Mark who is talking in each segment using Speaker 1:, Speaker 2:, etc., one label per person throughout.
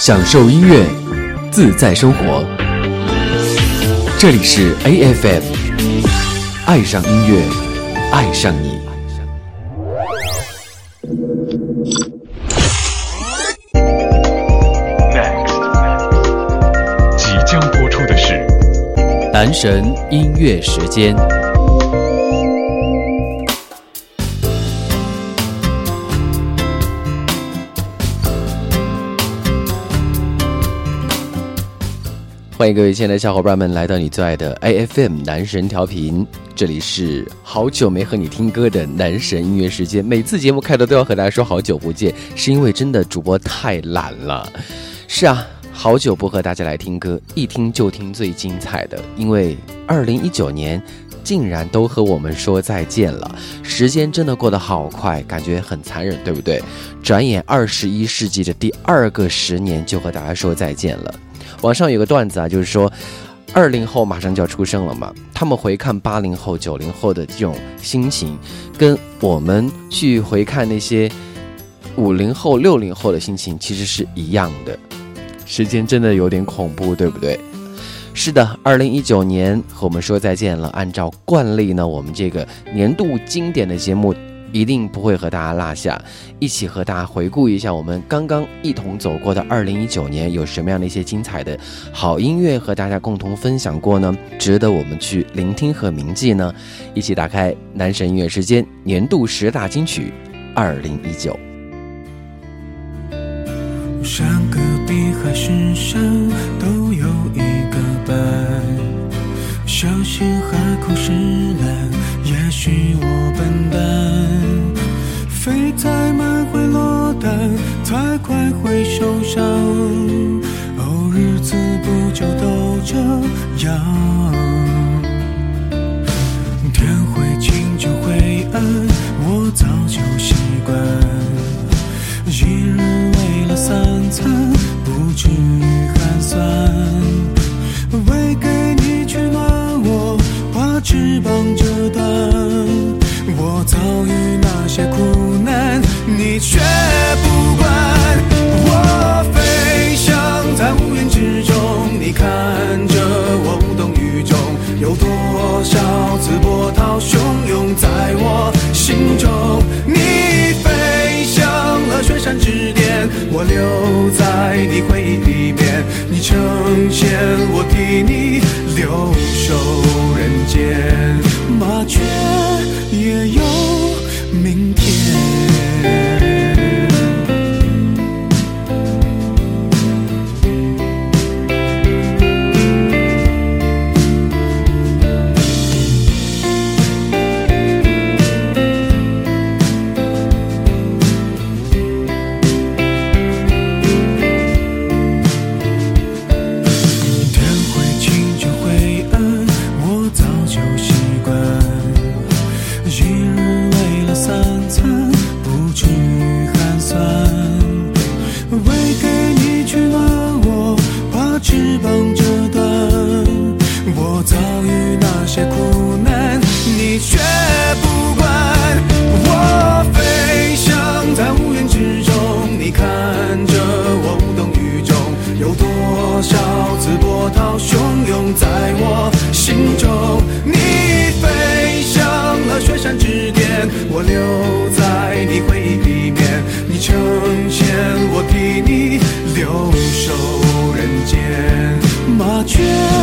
Speaker 1: 享受音乐，自在生活。这里是 A F M，爱上音乐，爱上你。
Speaker 2: 即将播出的是
Speaker 1: 男神音乐时间。欢迎各位亲爱的小伙伴们来到你最爱的 A F M 男神调频，这里是好久没和你听歌的男神音乐时间。每次节目开头都要和大家说好久不见，是因为真的主播太懒了。是啊，好久不和大家来听歌，一听就听最精彩的，因为二零一九年竟然都和我们说再见了。时间真的过得好快，感觉很残忍，对不对？转眼二十一世纪的第二个十年就和大家说再见了。网上有个段子啊，就是说，二零后马上就要出生了嘛，他们回看八零后、九零后的这种心情，跟我们去回看那些五零后、六零后的心情其实是一样的。时间真的有点恐怖，对不对？是的，二零一九年和我们说再见了。按照惯例呢，我们这个年度经典的节目。一定不会和大家落下，一起和大家回顾一下我们刚刚一同走过的二零一九年，有什么样的一些精彩的好音乐和大家共同分享过呢？值得我们去聆听和铭记呢？一起打开男神音乐时间年度十大金曲二零一九。
Speaker 3: 山隔壁还是山，都有一个伴。小心海枯石烂，也许我笨蛋。飞太慢会落单，太快会受伤。哦，日子不就都这样？天会晴就会暗，我早就习惯。一日为了三餐，不至于寒酸。翅膀折断。我遭遇那些苦难，你却不管。我飞翔在乌云之中，你看着我无动于衷。有多少次波涛汹涌在我心中？你飞向了雪山之巅，我留在你回忆里面。你成仙，我替你留守间。麻雀也有麻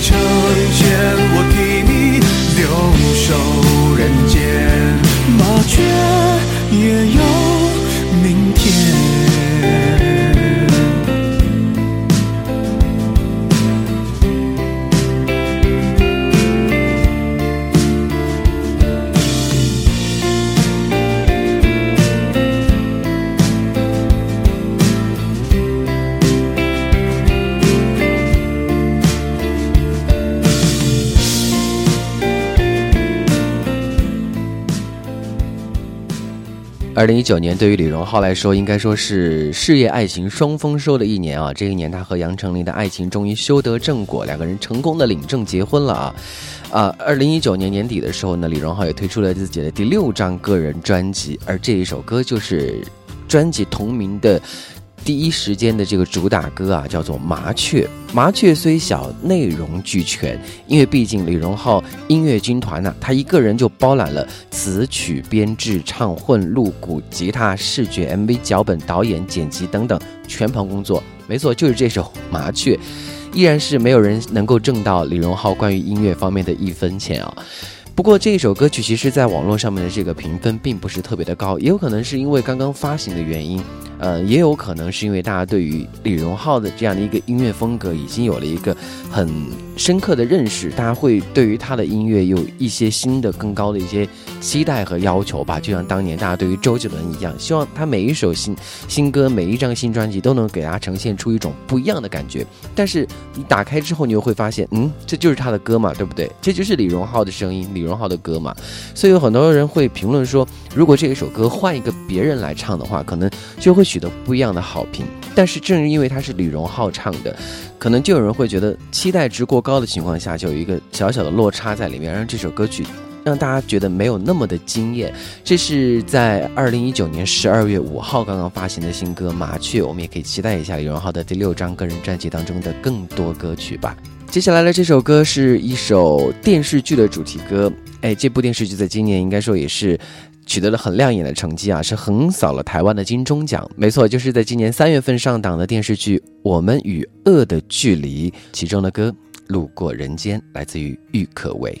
Speaker 3: 面。
Speaker 1: 二零一九年对于李荣浩来说，应该说是事业爱情双丰收的一年啊！这一年，他和杨丞琳的爱情终于修得正果，两个人成功的领证结婚了啊！啊，二零一九年年底的时候呢，李荣浩也推出了自己的第六张个人专辑，而这一首歌就是专辑同名的。第一时间的这个主打歌啊，叫做《麻雀》。麻雀虽小，内容俱全。因为毕竟李荣浩音乐军团呢，他一个人就包揽了词曲编制、唱混、录鼓、吉他、视觉、MV 脚本、导演、剪辑等等全盘工作。没错，就是这首《麻雀》，依然是没有人能够挣到李荣浩关于音乐方面的一分钱啊。不过这一首歌曲其实在网络上面的这个评分并不是特别的高，也有可能是因为刚刚发行的原因。呃，也有可能是因为大家对于李荣浩的这样的一个音乐风格已经有了一个很深刻的认识，大家会对于他的音乐有一些新的、更高的一些期待和要求吧。就像当年大家对于周杰伦一样，希望他每一首新新歌、每一张新专辑都能给大家呈现出一种不一样的感觉。但是你打开之后，你又会发现，嗯，这就是他的歌嘛，对不对？这就是李荣浩的声音，李荣浩的歌嘛。所以有很多人会评论说，如果这一首歌换一个别人来唱的话，可能就会。取得不一样的好评，但是正因为他是李荣浩唱的，可能就有人会觉得期待值过高的情况下，就有一个小小的落差在里面，让这首歌曲让大家觉得没有那么的惊艳。这是在二零一九年十二月五号刚刚发行的新歌《麻雀》，我们也可以期待一下李荣浩的第六张个人专辑当中的更多歌曲吧。接下来的这首歌是一首电视剧的主题歌，哎，这部电视剧在今年应该说也是。取得了很亮眼的成绩啊，是横扫了台湾的金钟奖。没错，就是在今年三月份上档的电视剧《我们与恶的距离》其中的歌《路过人间》，来自于郁可唯。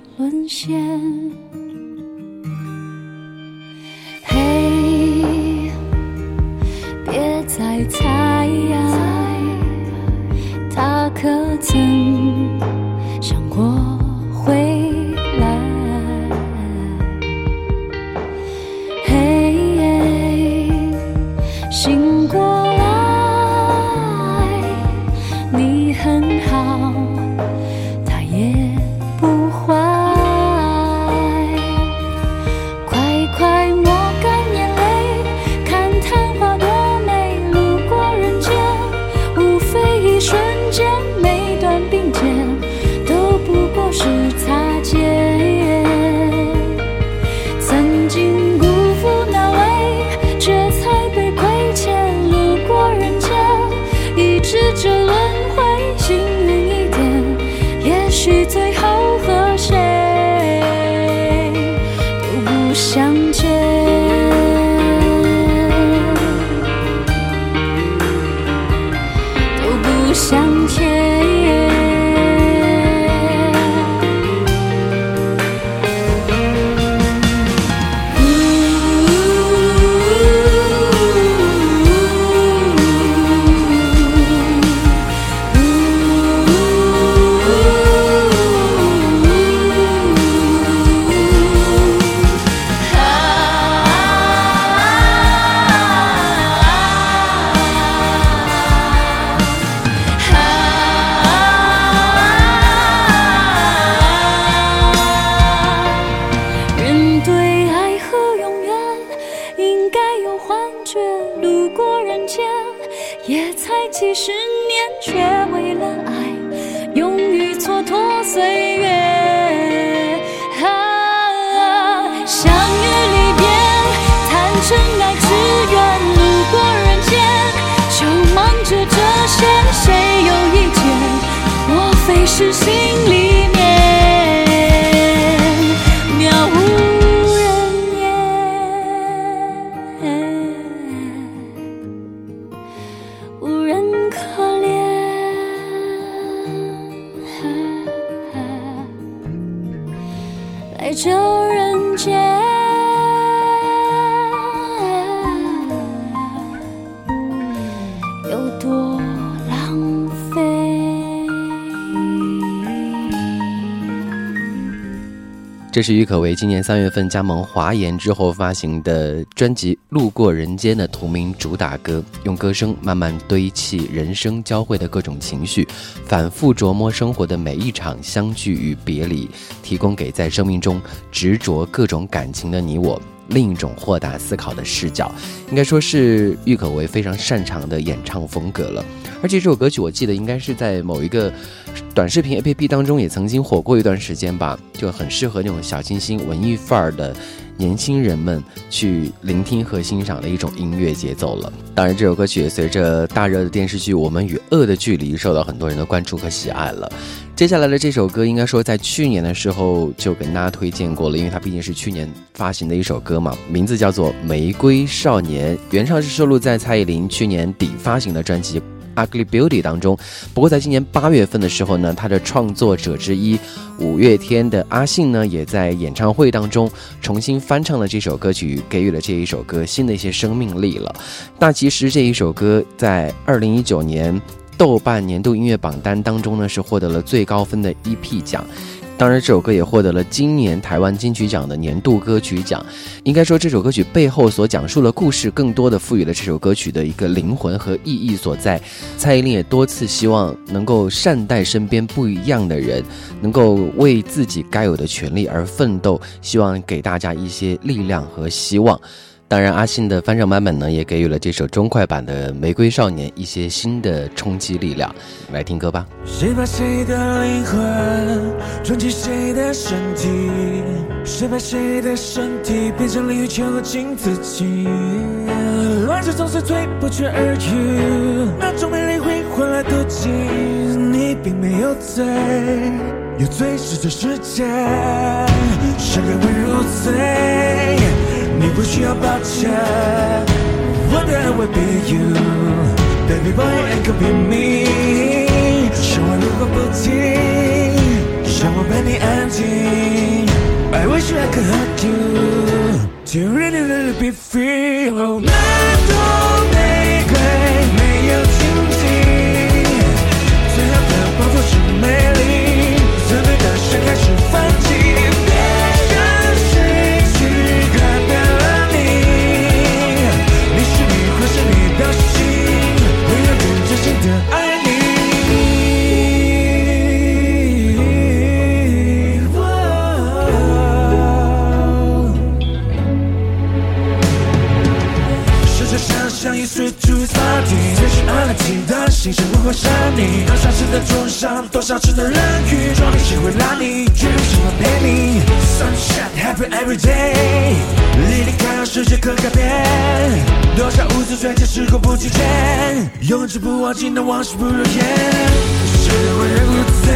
Speaker 4: 沦陷嘿别再猜他可曾想过回来？嘿醒过来你很好。
Speaker 1: 这是郁可唯今年三月份加盟华研之后发行的专辑《路过人间》的同名主打歌，用歌声慢慢堆砌人生交汇的各种情绪，反复琢磨生活的每一场相聚与别离，提供给在生命中执着各种感情的你我另一种豁达思考的视角，应该说是郁可唯非常擅长的演唱风格了。而且这首歌曲我记得应该是在某一个短视频 APP 当中也曾经火过一段时间吧，就很适合那种小清新文艺范儿的年轻人们去聆听和欣赏的一种音乐节奏了。当然，这首歌曲也随着大热的电视剧《我们与恶的距离》受到很多人的关注和喜爱了。接下来的这首歌，应该说在去年的时候就跟大家推荐过了，因为它毕竟是去年发行的一首歌嘛，名字叫做《玫瑰少年》，原唱是收录在蔡依林去年底发行的专辑。Ugly Beauty 当中，不过在今年八月份的时候呢，他的创作者之一五月天的阿信呢，也在演唱会当中重新翻唱了这首歌曲，给予了这一首歌新的一些生命力了。那其实这一首歌在二零一九年豆瓣年度音乐榜单当中呢，是获得了最高分的 EP 奖。当然，这首歌也获得了今年台湾金曲奖的年度歌曲奖。应该说，这首歌曲背后所讲述的故事，更多的赋予了这首歌曲的一个灵魂和意义所在。蔡依林也多次希望能够善待身边不一样的人，能够为自己该有的权利而奋斗，希望给大家一些力量和希望。当然，阿信的翻唱版本呢，也给予了这首中快版的《玫瑰少年》一些新的冲击力量。来听歌吧。
Speaker 5: 谁把谁的灵魂装进谁的身体？谁把谁的身体变成淋浴球进自己？乱世总是最不绝而语，那种美丽会换来妒忌。你并没有罪，有罪是这世界，谁人会入罪？你不需要抱歉，What I will be you, baby boy and could be me。生活如果不停，让我陪你安静。I wish I could hug you, to really really be free。哦，那朵玫瑰没有荆棘，最好的报复是美丽，最是爱了情的心生活会闪你。多少次的重伤，多少次的冷雨，撞你谁会拉你？只有什么陪你？Sunshine happy every day，离离开让世界可改变。多少无字追加时过不拒绝，永志不忘记那往事不如烟。是为人无罪，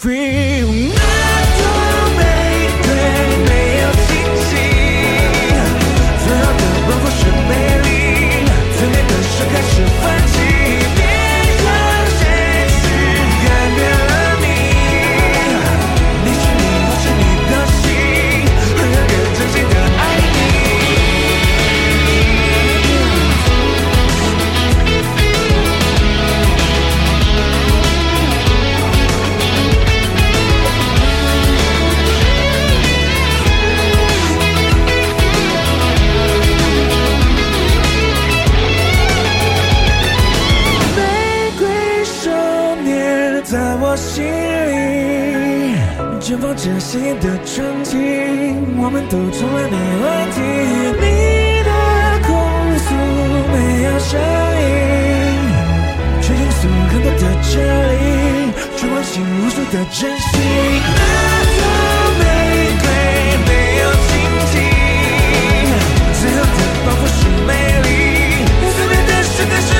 Speaker 5: free。绽放着新的春景，我们都从来没问题。你的控诉没有声音，却倾诉更多的真理，却唤醒无数的真心。那朵玫瑰没有荆棘，最后的报复是美丽，最美的盛开是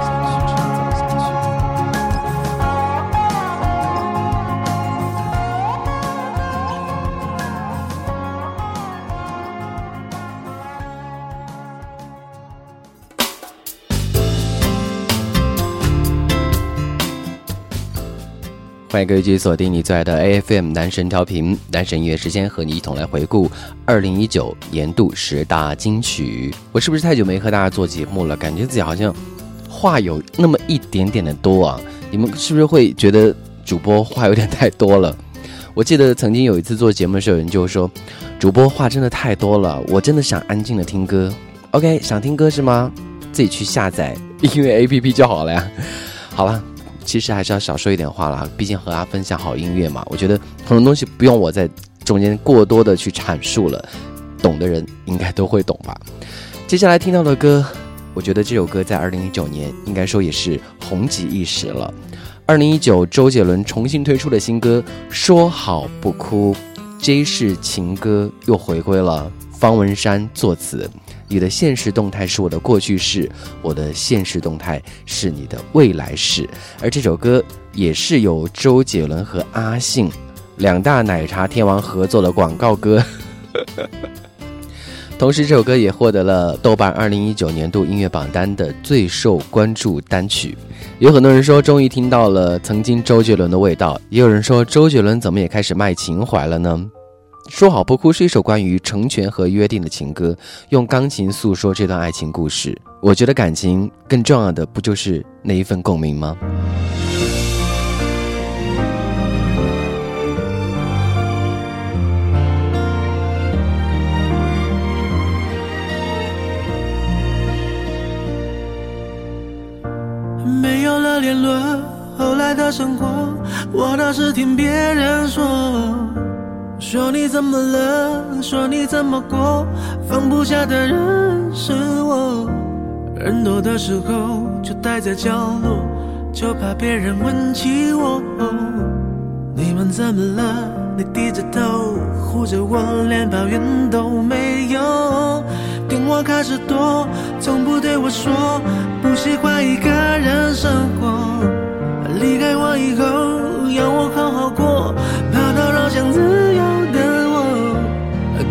Speaker 1: 欢迎各位继续锁定你最爱的 A F M 男神调频，男神音乐时间，和你一同来回顾二零一九年度十大金曲。我是不是太久没和大家做节目了？感觉自己好像话有那么一点点的多啊！你们是不是会觉得主播话有点太多了？我记得曾经有一次做节目的时候，有人就说主播话真的太多了，我真的想安静的听歌。OK，想听歌是吗？自己去下载音乐 A P P 就好了呀。好了。其实还是要少说一点话了，毕竟和大家分享好音乐嘛。我觉得很多东西不用我在中间过多的去阐述了，懂的人应该都会懂吧。接下来听到的歌，我觉得这首歌在二零一九年应该说也是红极一时了。二零一九周杰伦重新推出的新歌《说好不哭》，J 是情歌又回归了，方文山作词。你的现实动态是我的过去式，我的现实动态是你的未来式。而这首歌也是由周杰伦和阿信两大奶茶天王合作的广告歌。同时，这首歌也获得了豆瓣二零一九年度音乐榜单的最受关注单曲。有很多人说，终于听到了曾经周杰伦的味道；也有人说，周杰伦怎么也开始卖情怀了呢？说好不哭是一首关于成全和约定的情歌，用钢琴诉说这段爱情故事。我觉得感情更重要的不就是那一份共鸣吗？
Speaker 3: 没有了联络，后来的生活，我倒是听别人说。说你怎么了？说你怎么过？放不下的人是我。人多的时候就待在角落，就怕别人问起我。你们怎么了？你低着头护着我，连抱怨都没有。电话开始多，从不对我说不喜欢一个人生活。离开我以后，要我好好过，怕打扰想自。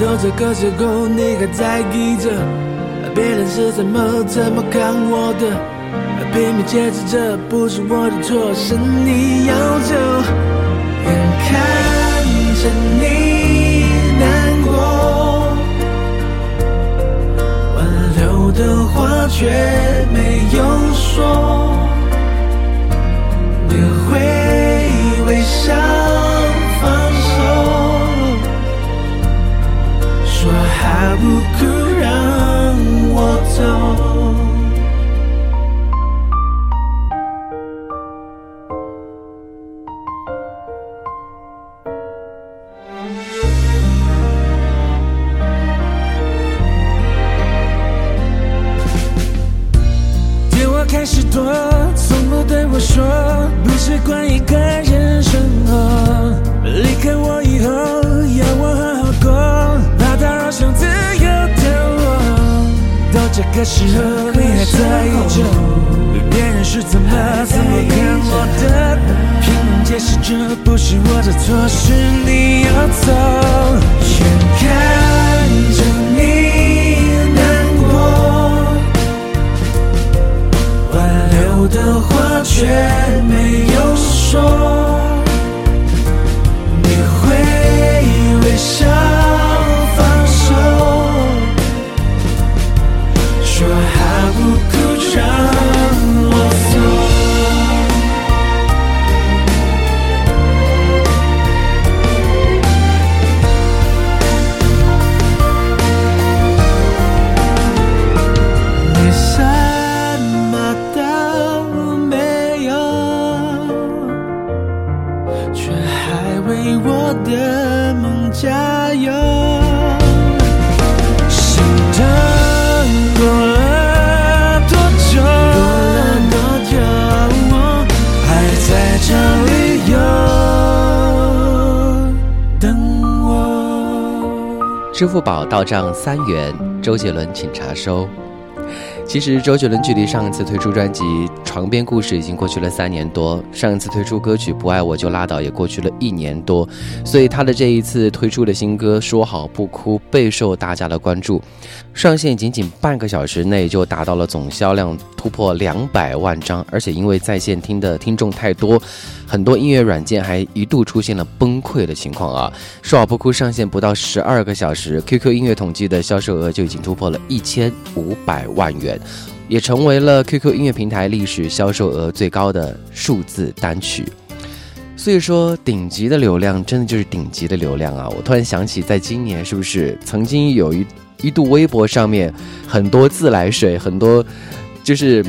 Speaker 3: 都这个时候，你还在意着别人是怎么怎么看我的，拼命解释这不是我的错，是你要走。眼看着你难过，挽留的话却没有说。说还不哭让我走。电话开始多，从不对我说不习惯一个人生活。离开我以后，这个时候，你还在意着别人是怎么怎么看我的，拼命解释这不是我的错，是你要走。
Speaker 1: 到账三元，周杰伦请查收。其实周杰伦距离上一次推出专辑《床边故事》已经过去了三年多，上一次推出歌曲《不爱我就拉倒》也过去了一年多，所以他的这一次推出的新歌《说好不哭》备受大家的关注，上线仅仅半个小时内就达到了总销量突破两百万张，而且因为在线听的听众太多，很多音乐软件还一度出现了崩溃的情况啊！《说好不哭》上线不到十二个小时，QQ 音乐统计的销售额就已经突破了一千五百万元。也成为了 QQ 音乐平台历史销售额最高的数字单曲。所以说，顶级的流量真的就是顶级的流量啊！我突然想起，在今年是不是曾经有一一度微博上面很多自来水，很多就是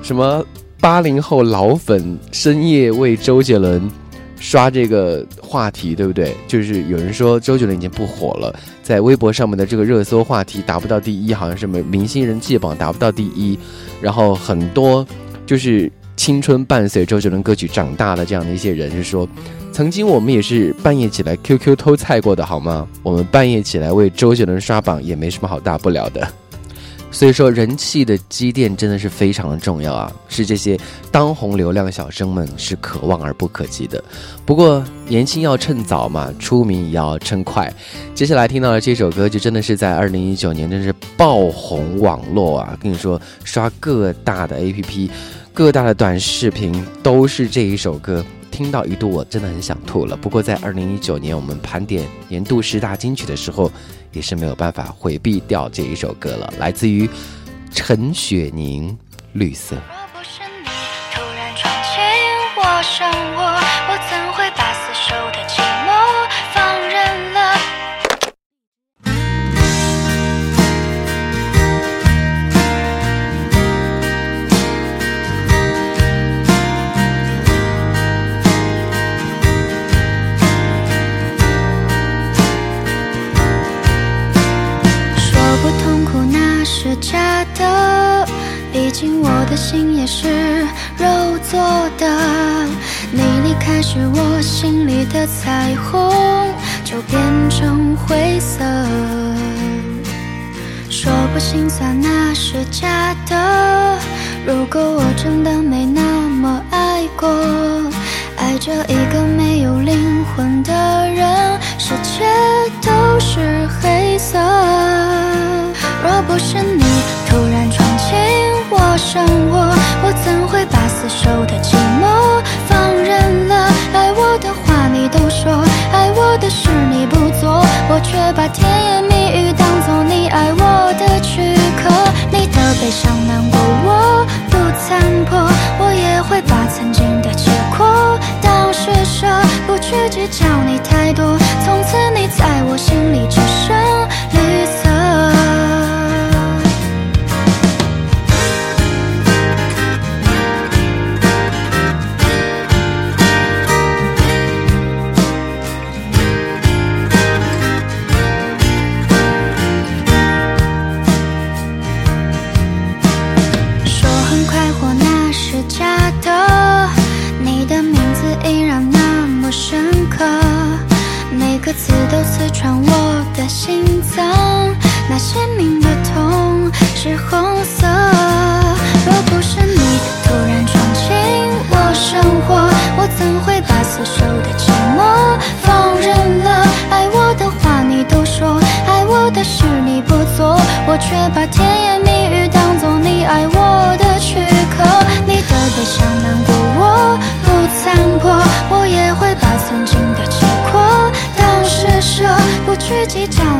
Speaker 1: 什么八零后老粉深夜为周杰伦。刷这个话题，对不对？就是有人说周杰伦已经不火了，在微博上面的这个热搜话题达不到第一，好像是明明星人气榜达不到第一。然后很多就是青春伴随周杰伦歌曲长大的这样的一些人，是说，曾经我们也是半夜起来 QQ 偷菜过的好吗？我们半夜起来为周杰伦刷榜也没什么好大不了的。所以说，人气的积淀真的是非常的重要啊，是这些当红流量小生们是可望而不可及的。不过年轻要趁早嘛，出名也要趁快。接下来听到的这首歌，就真的是在二零一九年，真是爆红网络啊！跟你说，刷各大的 APP，各大的短视频都是这一首歌。听到一度我真的很想吐了。不过在二零一九年，我们盘点年度十大金曲的时候。也是没有办法回避掉这一首歌了，来自于陈雪凝，《绿色》。
Speaker 6: 我的心也是肉做的。你离开时，我心里的彩虹就变成灰色。说不心酸那是假的，如果我真的没那么爱过，爱着一个没有灵魂的人，世界都是黑色。若不是你我，我怎会把死守的寂寞放任了？爱我的话你都说，爱我的事你不做，我却把甜言蜜语当作你爱我的躯壳。你的悲伤难过我不参破，我也会把曾经的结果当施舍，不去计较你太多。从此你在我心里只剩的心脏，那鲜明的痛是红色。若不是你突然闯进我生活，我怎会把死守的寂寞放任了？爱我的话你都说，爱我的事你不做，我却把甜言蜜语当作你爱我的躯壳。你的悲伤难过我不参破，我也会把曾经的，不去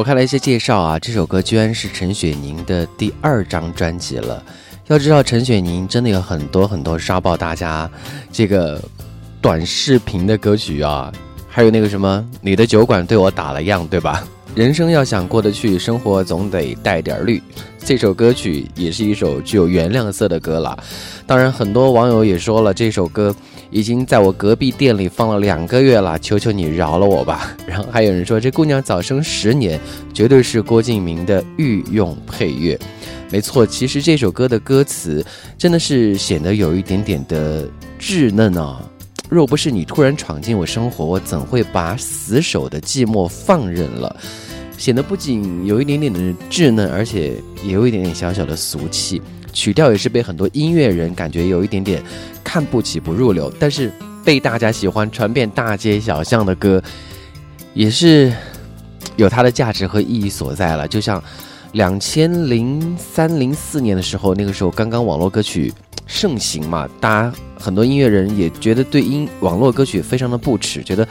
Speaker 1: 我看了一些介绍啊，这首歌居然是陈雪凝的第二张专辑了。要知道，陈雪凝真的有很多很多刷爆大家这个短视频的歌曲啊，还有那个什么“你的酒馆对我打了烊”，对吧？人生要想过得去，生活总得带点绿。这首歌曲也是一首具有原谅色的歌了。当然，很多网友也说了，这首歌已经在我隔壁店里放了两个月了，求求你饶了我吧。然后还有人说，这姑娘早生十年，绝对是郭敬明的御用配乐。没错，其实这首歌的歌词真的是显得有一点点的稚嫩啊。若不是你突然闯进我生活，我怎会把死守的寂寞放任了？显得不仅有一点点的稚嫩，而且也有一点点小小的俗气。曲调也是被很多音乐人感觉有一点点看不起、不入流，但是被大家喜欢、传遍大街小巷的歌，也是有它的价值和意义所在了。就像两千零三零四年的时候，那个时候刚刚网络歌曲盛行嘛，大家很多音乐人也觉得对音网络歌曲非常的不耻，觉得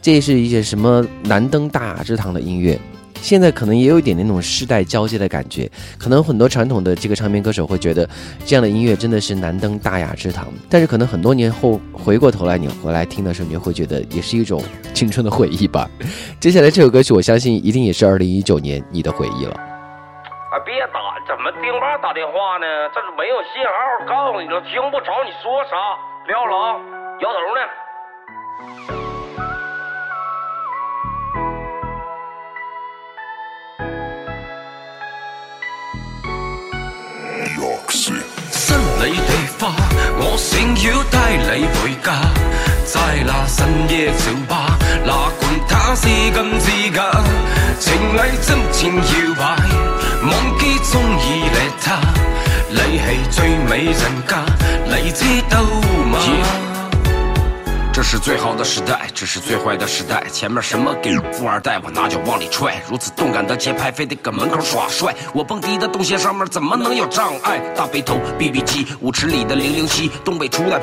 Speaker 1: 这是一些什么难登大雅之堂的音乐。现在可能也有一点那种世代交接的感觉，可能很多传统的这个唱片歌手会觉得这样的音乐真的是难登大雅之堂，但是可能很多年后回过头来你回来听的时候，你会觉得也是一种青春的回忆吧。接下来这首歌曲，我相信一定也是二零一九年你的回忆了。
Speaker 7: 啊，别打，怎么丁妈打电话呢？这是没有信号，告诉你了，听不着你说啥，撂了啊，摇头呢。
Speaker 8: 我想要带你回家。在那深夜酒吧，哪管他是金是假，情侶真情摇摆，忘记中意了他，你係最美人家，你知道嗎？这是最好的时代，这是最坏的时代。前面什么给富二代，我拿脚往里踹。如此动感的节拍，非得搁门口耍帅。我蹦迪的动线上面怎么能有障碍？大背头，BB 机，舞池里的零零七，东北初代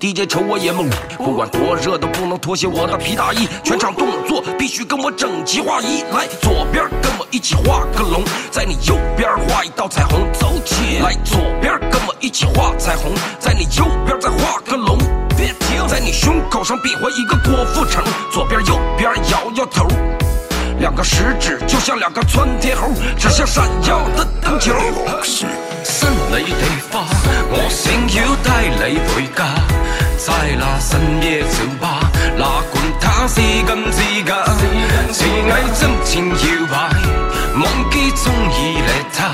Speaker 8: DJ 瞅我也懵。不管多热都不能脱下我的皮大衣，全场动作必须跟我整齐划一。来，左边跟我一起画个龙，在你右边画一道彩虹，走起来。左边跟我一起画彩虹，在你右边再画个龙。别停，在你胸口上比划一个郭富城，左边右边摇摇头，两个食指就像两个窜天猴，指向闪耀的灯球。新你的花，我想要帶你回家，在那深夜酒吧，哪管它是金是假，情藝真情搖擺，忘記中意你他，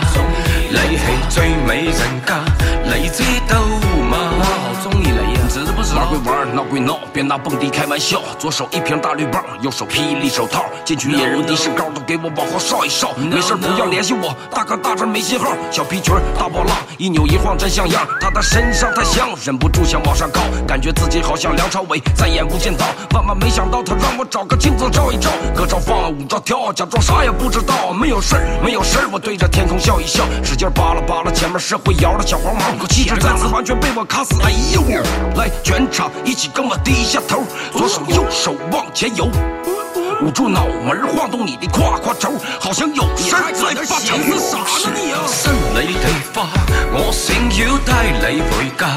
Speaker 8: 你係最美人家，你知道玩归玩，闹归闹，别拿蹦迪开玩笑。左手一瓶大绿棒，右手霹雳手套，进去野人的士高都给我往后稍一稍。没事不要联系我，大哥大这没信号。小皮裙儿大波浪，一扭一晃真像样。他的身上太香，忍不住想往上靠，感觉自己好像梁朝伟在演《无间道》。万万没想到他让我找个镜子照一照，歌照放，舞照跳，假装啥也不知道。没有事儿，没有事儿，我对着天空笑一笑，使劲扒拉扒拉前面是会摇的小黄毛，气质再次完全被我卡死。哎呦，来场一起跟我低下头，左手右手往前游。捂住脑门，晃动你的胯胯轴，好像有事儿在发愁。啥呢你啊？新你的花，我想要帶你回家，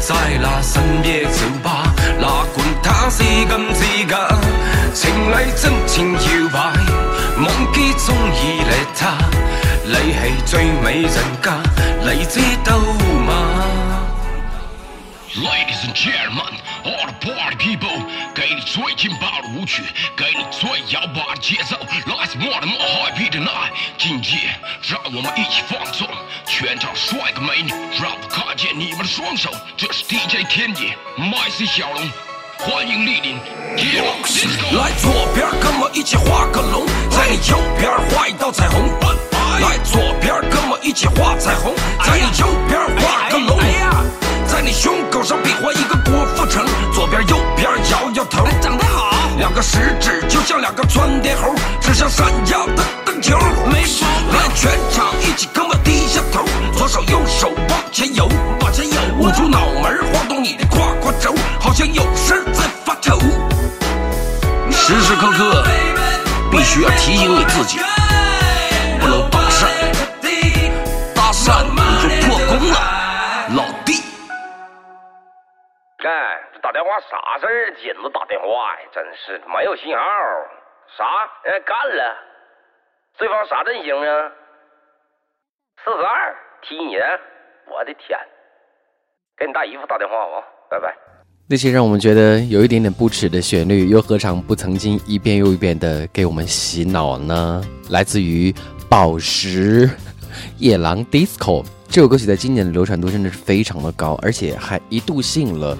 Speaker 8: 在那深夜酒吧，哪管它是金是假，情麗真情搖擺，忘記中意你他，你係最美人家，你知道嗎？Ladies and gentlemen, all the Party people，给你最劲爆的舞曲，给你最摇摆的节奏。Let's more and more happy tonight，今夜让我们一起放纵，全场帅哥美女，让我看见你们的双手。这是 DJ 天野，MC 小龙，欢迎莅临。来左边跟我一起画个龙，在你右边画一道彩虹。来左边跟我一起画彩虹，在你右边画个龙。在你胸口上比划一个郭富城，左边右边摇摇头，长得好。两个食指就像两个窜天猴，指向闪耀的灯球。没毛病。来，全场一起跟我低下头，左手右手往前游，往前游。捂住脑门，晃动你的胯胯轴，好像有事在发愁。时时刻刻必须要提醒你自己，
Speaker 7: 打电话啥事儿？紧着打电话呀，真是没有信号。啥？哎，干了。对方啥阵型啊？四十二踢你？我的天！给你大姨夫打电话吧，拜拜。
Speaker 1: 那些让我们觉得有一点点不耻的旋律，又何尝不曾经一遍又一遍的给我们洗脑呢？来自于宝石野狼 disco 这首歌曲，在今年的流传度真的是非常的高，而且还一度吸引了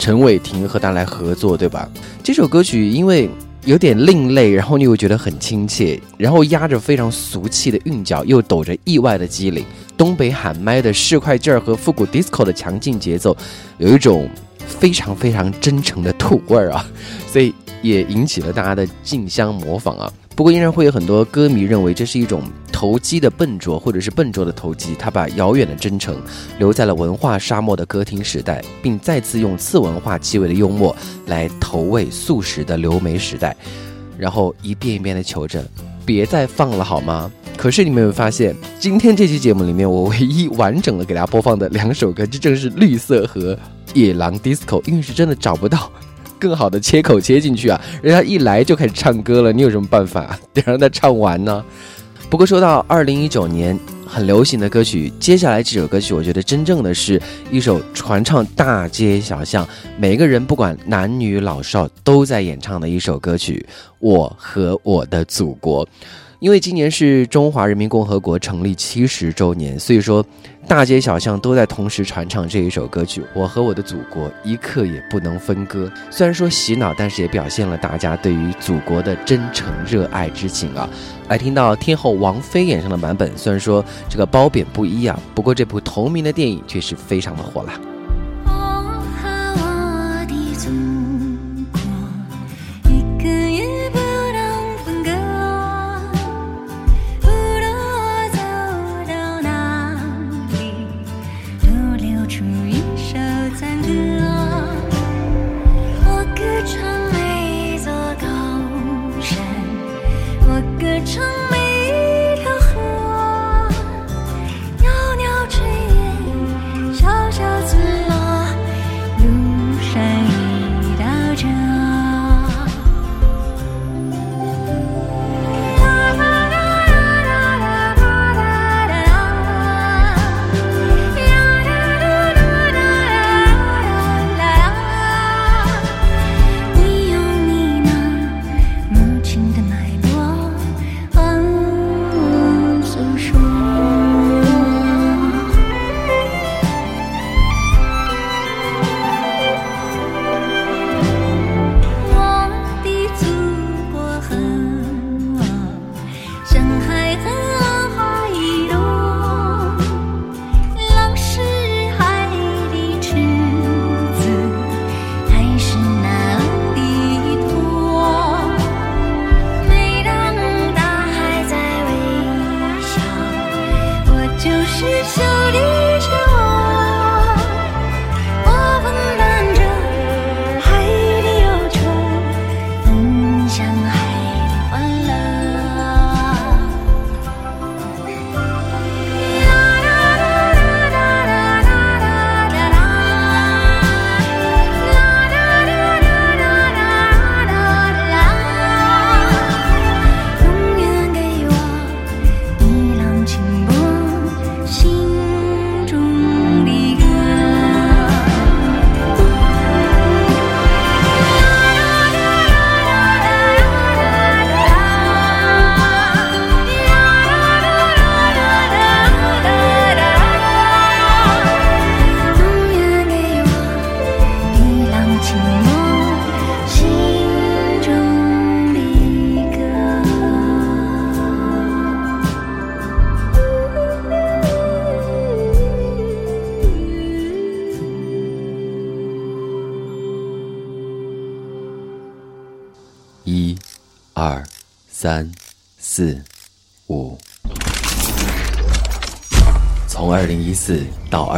Speaker 1: 陈伟霆和他来合作，对吧？这首歌曲因为有点另类，然后你又觉得很亲切，然后压着非常俗气的韵脚，又抖着意外的机灵，东北喊麦的市侩劲儿和复古 disco 的强劲节奏，有一种非常非常真诚的土味儿啊，所以也引起了大家的竞相模仿啊。不过依然会有很多歌迷认为这是一种投机的笨拙，或者是笨拙的投机。他把遥远的真诚留在了文化沙漠的歌厅时代，并再次用次文化气味的幽默来投喂素食的流媒时代，然后一遍一遍的求着别再放了好吗？可是你们有没有发现，今天这期节目里面，我唯一完整的给大家播放的两首歌，这正是绿色和野狼 disco，因为是真的找不到。更好的切口切进去啊！人家一来就开始唱歌了，你有什么办法 得让他唱完呢？不过说到二零一九年很流行的歌曲，接下来这首歌曲，我觉得真正的是一首传唱大街小巷，每个人不管男女老少都在演唱的一首歌曲《我和我的祖国》。因为今年是中华人民共和国成立七十周年，所以说大街小巷都在同时传唱这一首歌曲《我和我的祖国》，一刻也不能分割。虽然说洗脑，但是也表现了大家对于祖国的真诚热爱之情啊！来听到天后王菲演唱的版本，虽然说这个褒贬不一啊，不过这部同名的电影却是非常的火啦。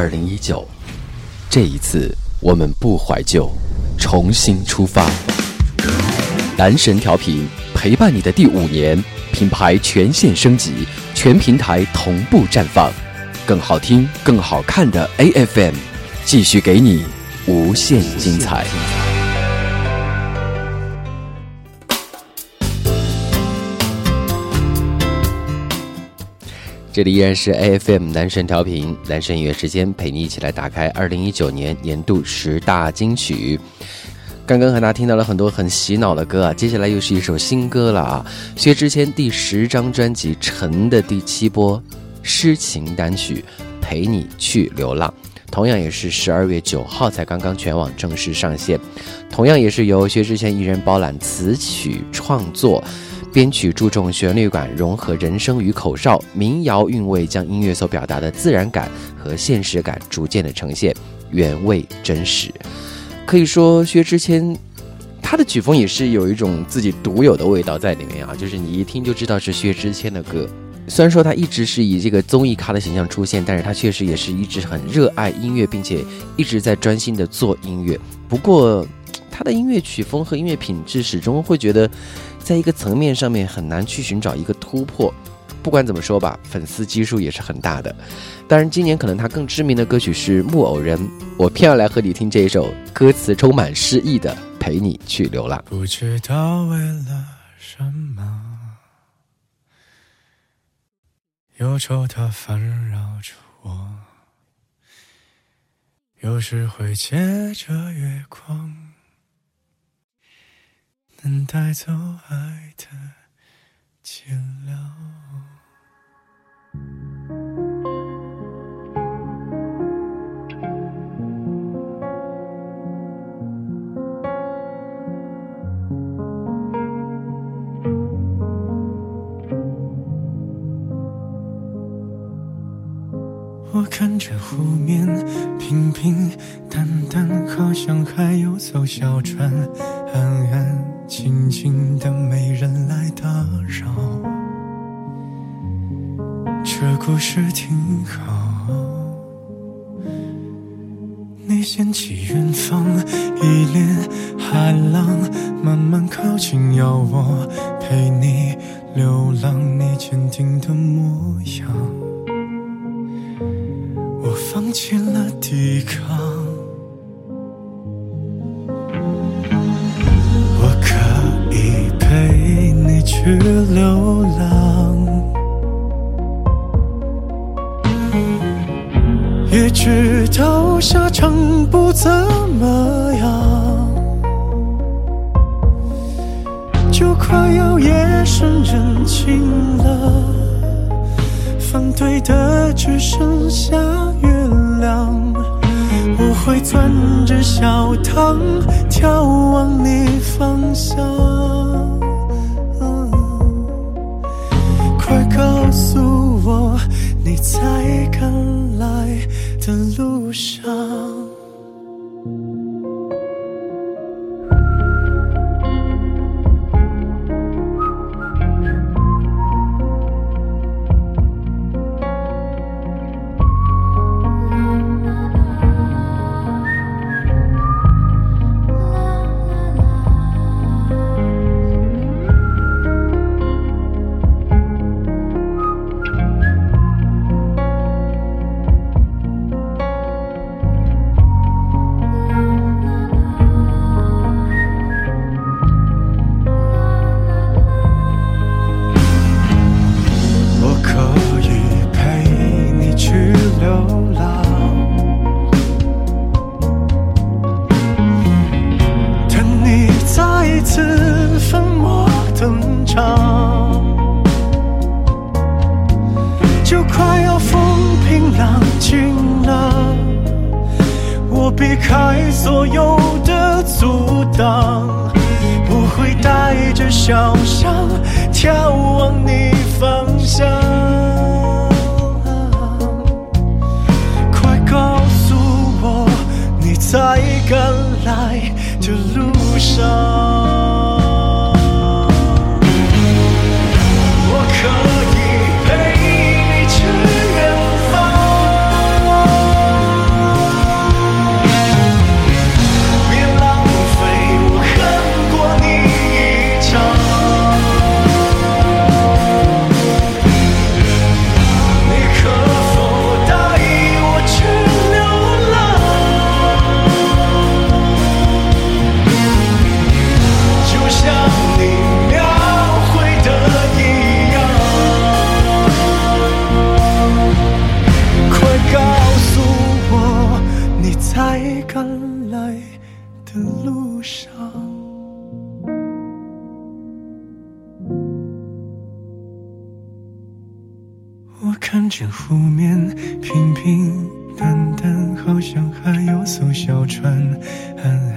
Speaker 1: 二零一九，这一次我们不怀旧，重新出发。男神调频陪伴你的第五年，品牌全线升级，全平台同步绽放，更好听、更好看的 AFM，继续给你无限精彩。这里依然是 AFM 男神调频，男神音乐时间，陪你一起来打开二零一九年年度十大金曲。刚刚和大家听到了很多很洗脑的歌啊，接下来又是一首新歌了啊！薛之谦第十张专辑《沉》的第七波诗情单曲《陪你去流浪》，同样也是十二月九号才刚刚全网正式上线，同样也是由薛之谦一人包揽词曲创作。编曲注重旋律感，融合人声与口哨、民谣韵味，将音乐所表达的自然感和现实感逐渐的呈现，原味真实。可以说，薛之谦他的曲风也是有一种自己独有的味道在里面啊，就是你一听就知道是薛之谦的歌。虽然说他一直是以这个综艺咖的形象出现，但是他确实也是一直很热爱音乐，并且一直在专心的做音乐。不过，他的音乐曲风和音乐品质始终会觉得。在一个层面上面很难去寻找一个突破，不管怎么说吧，粉丝基数也是很大的。当然，今年可能他更知名的歌曲是《木偶人》，我偏要来和你听这一首歌词充满诗意的《陪你去流浪》。
Speaker 9: 不知道为了什么，忧愁它烦扰着我，有时会借着月光。能带走爱的寂寥。我看着湖面平平淡淡，好像还有艘小船，安安。静静的，没人来打扰。这故事挺好。你掀起远方一帘海浪，慢慢靠近，要我陪你流浪。你坚定的模样，我放弃了抵抗。我
Speaker 5: 看见湖面平平淡淡，好像还有艘小船，安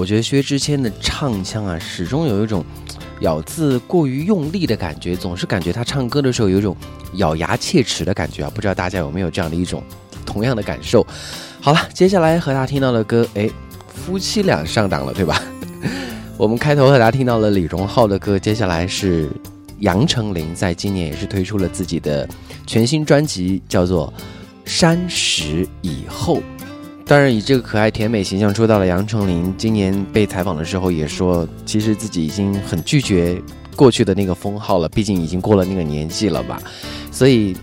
Speaker 1: 我觉得薛之谦的唱腔啊，始终有一种咬字过于用力的感觉，总是感觉他唱歌的时候有一种咬牙切齿的感觉啊！不知道大家有没有这样的一种同样的感受？好了，接下来和大家听到 的歌，哎，夫妻俩上档了，对吧？我们开头和大家听到了李荣浩的歌，接下来是杨丞琳，在今年也是推出了自己的全新专辑，叫做《山石以后》。当然，以这个可爱甜美形象出道的杨丞琳，今年被采访的时候也说，其实自己已经很拒绝过去的那个封号了，毕竟已经过了那个年纪了吧。所以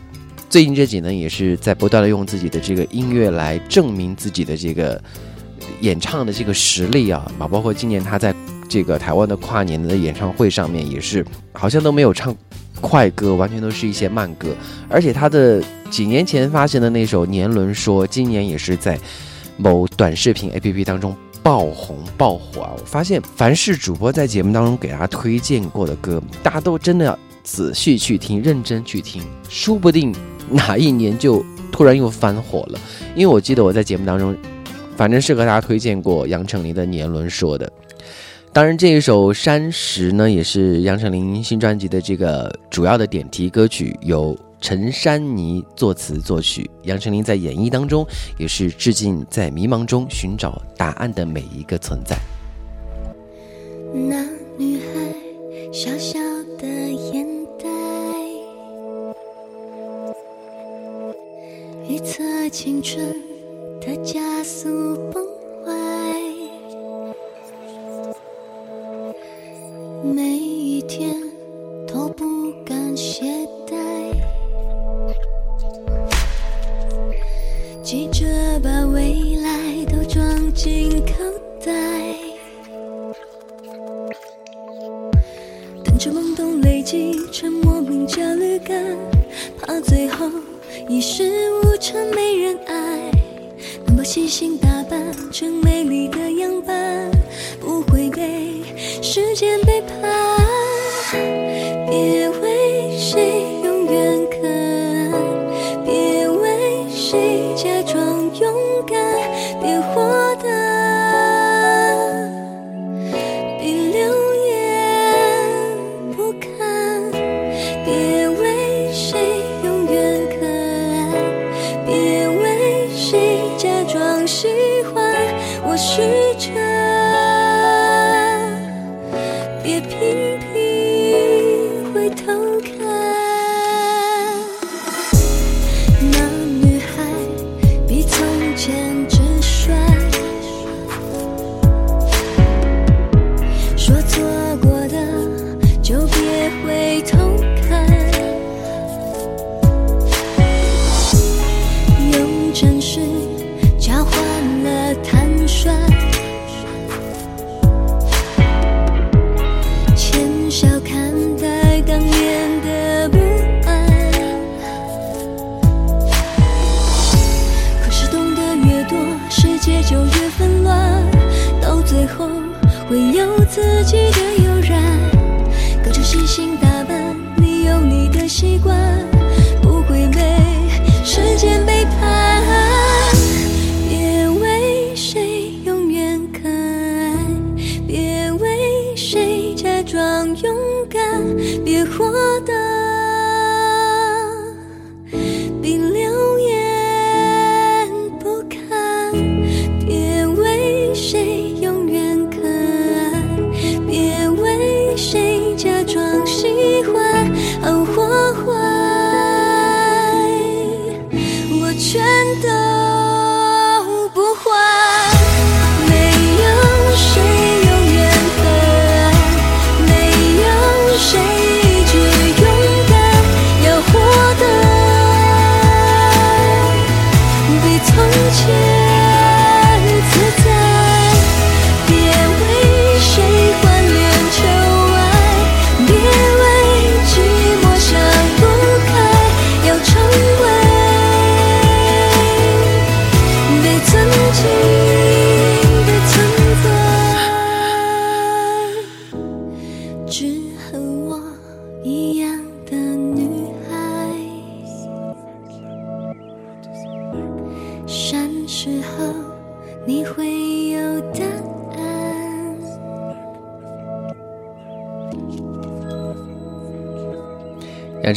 Speaker 1: 最近这几年也是在不断的用自己的这个音乐来证明自己的这个演唱的这个实力啊。啊，包括今年他在这个台湾的跨年的演唱会上面，也是好像都没有唱快歌，完全都是一些慢歌。而且他的几年前发行的那首《年轮说》，今年也是在。某短视频 APP 当中爆红爆火啊！我发现凡是主播在节目当中给大家推荐过的歌，大家都真的要仔细去听，认真去听，说不定哪一年就突然又翻火了。因为我记得我在节目当中，反正是和大家推荐过杨丞琳的《年轮说》的。当然，这一首《山石》呢，也是杨丞琳新专辑的这个主要的点题歌曲，由。陈珊妮作词作曲，杨丞琳在演绎当中也是致敬在迷茫中寻找答案的每一个存在。
Speaker 4: 那女孩小小的眼袋，预测青春的加速崩坏，每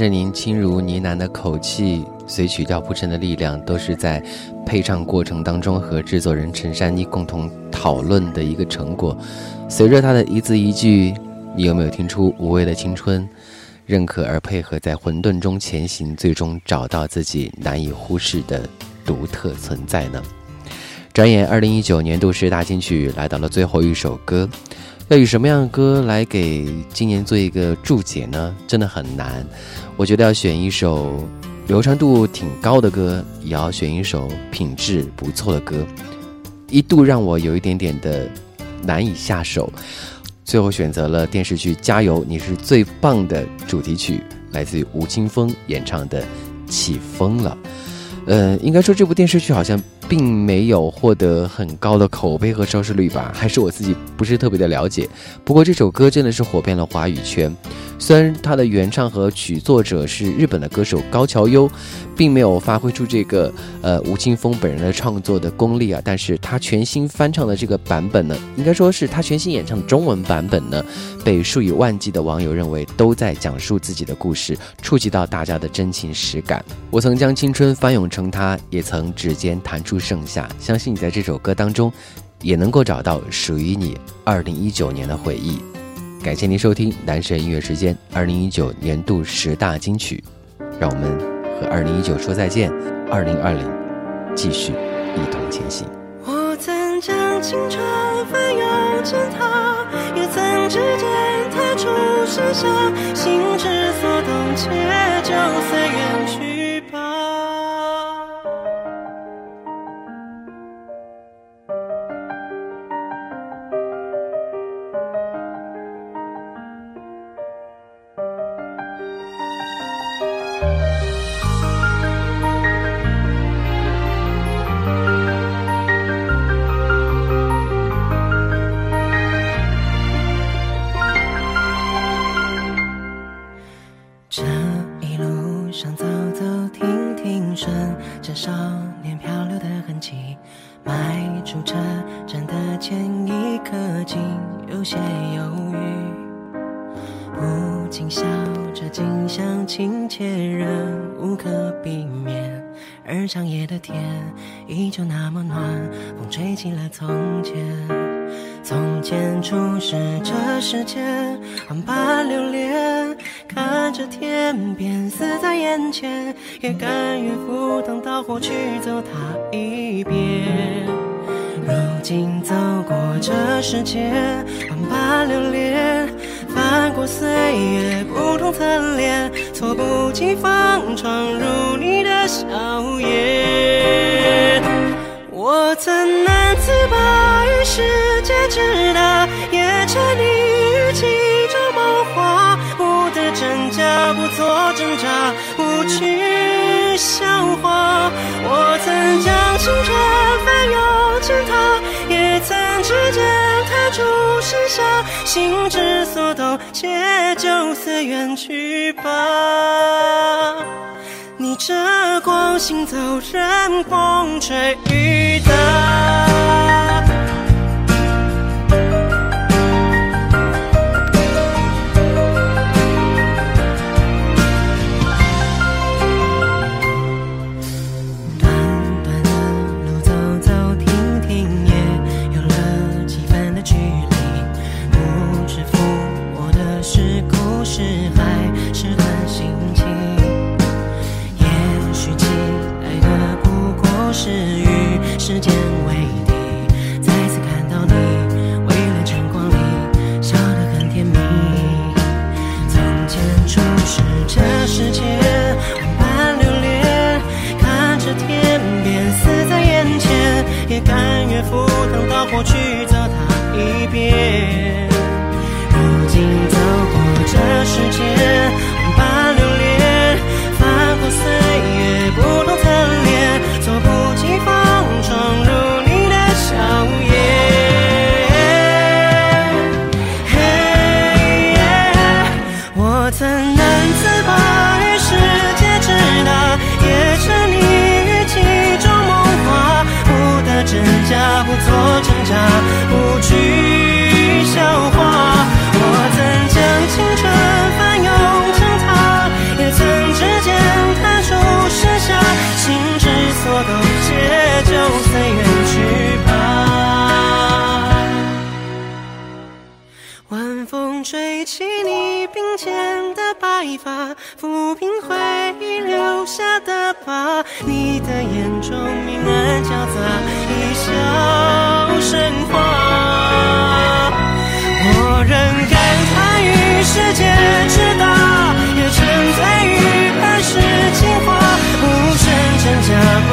Speaker 4: 着
Speaker 1: 您轻如呢喃的口气，随曲调铺陈的力量，都是在配唱过程当中和制作人陈珊妮共同讨论的一个成果。随着他的一字一句，你有没有听出无畏的青春？认可而配合，在混沌中前行，最终找到自己难以忽视的独特存在呢？转眼，二零一九年度十大金曲来到了最后一首歌，要以什么样的歌来给今年做一个注解呢？真的很难。我觉得要选一首流传度挺高的歌，也要选一首品质不错的歌，一度让我有一点点的难以下手。最后选择了电视剧《加油，你是最棒的》主题曲，来自于吴青峰演唱的《起风了》。呃，应该说这部电视剧好像并没有获得很高的口碑和收视率吧，还是我自己不是特别的了解。不过这首歌真的是火遍了华语圈。虽然它的原唱和曲作者是日本的歌手高桥优，并没有发挥出这个呃吴青峰本人的创作的功力啊，但是他全新翻唱的这个版本呢，应该说是他全新演唱的中文版本呢，被数以万计的网友认为都在讲述自己的故事，触及到大家的真情实感。我曾将青春翻涌成她，也曾指尖弹出盛夏。相信你在这首歌当中，也能够找到属于你二零一九年的回忆。感谢您收听男神音乐时间二零一九年度十大金曲，让我们和二零一九说再见，二零二零继续一同前行。
Speaker 10: 我曾将青春翻涌成她，也曾指尖弹出盛夏，心之所动，且就随缘去过去心之所动，且就此远去吧。逆着光行走，任风吹雨打。发，抚平回忆留下的疤。你的眼中明暗交杂，一笑生花。我仍感叹于世界之大，也沉醉于儿时情话。无声真假，不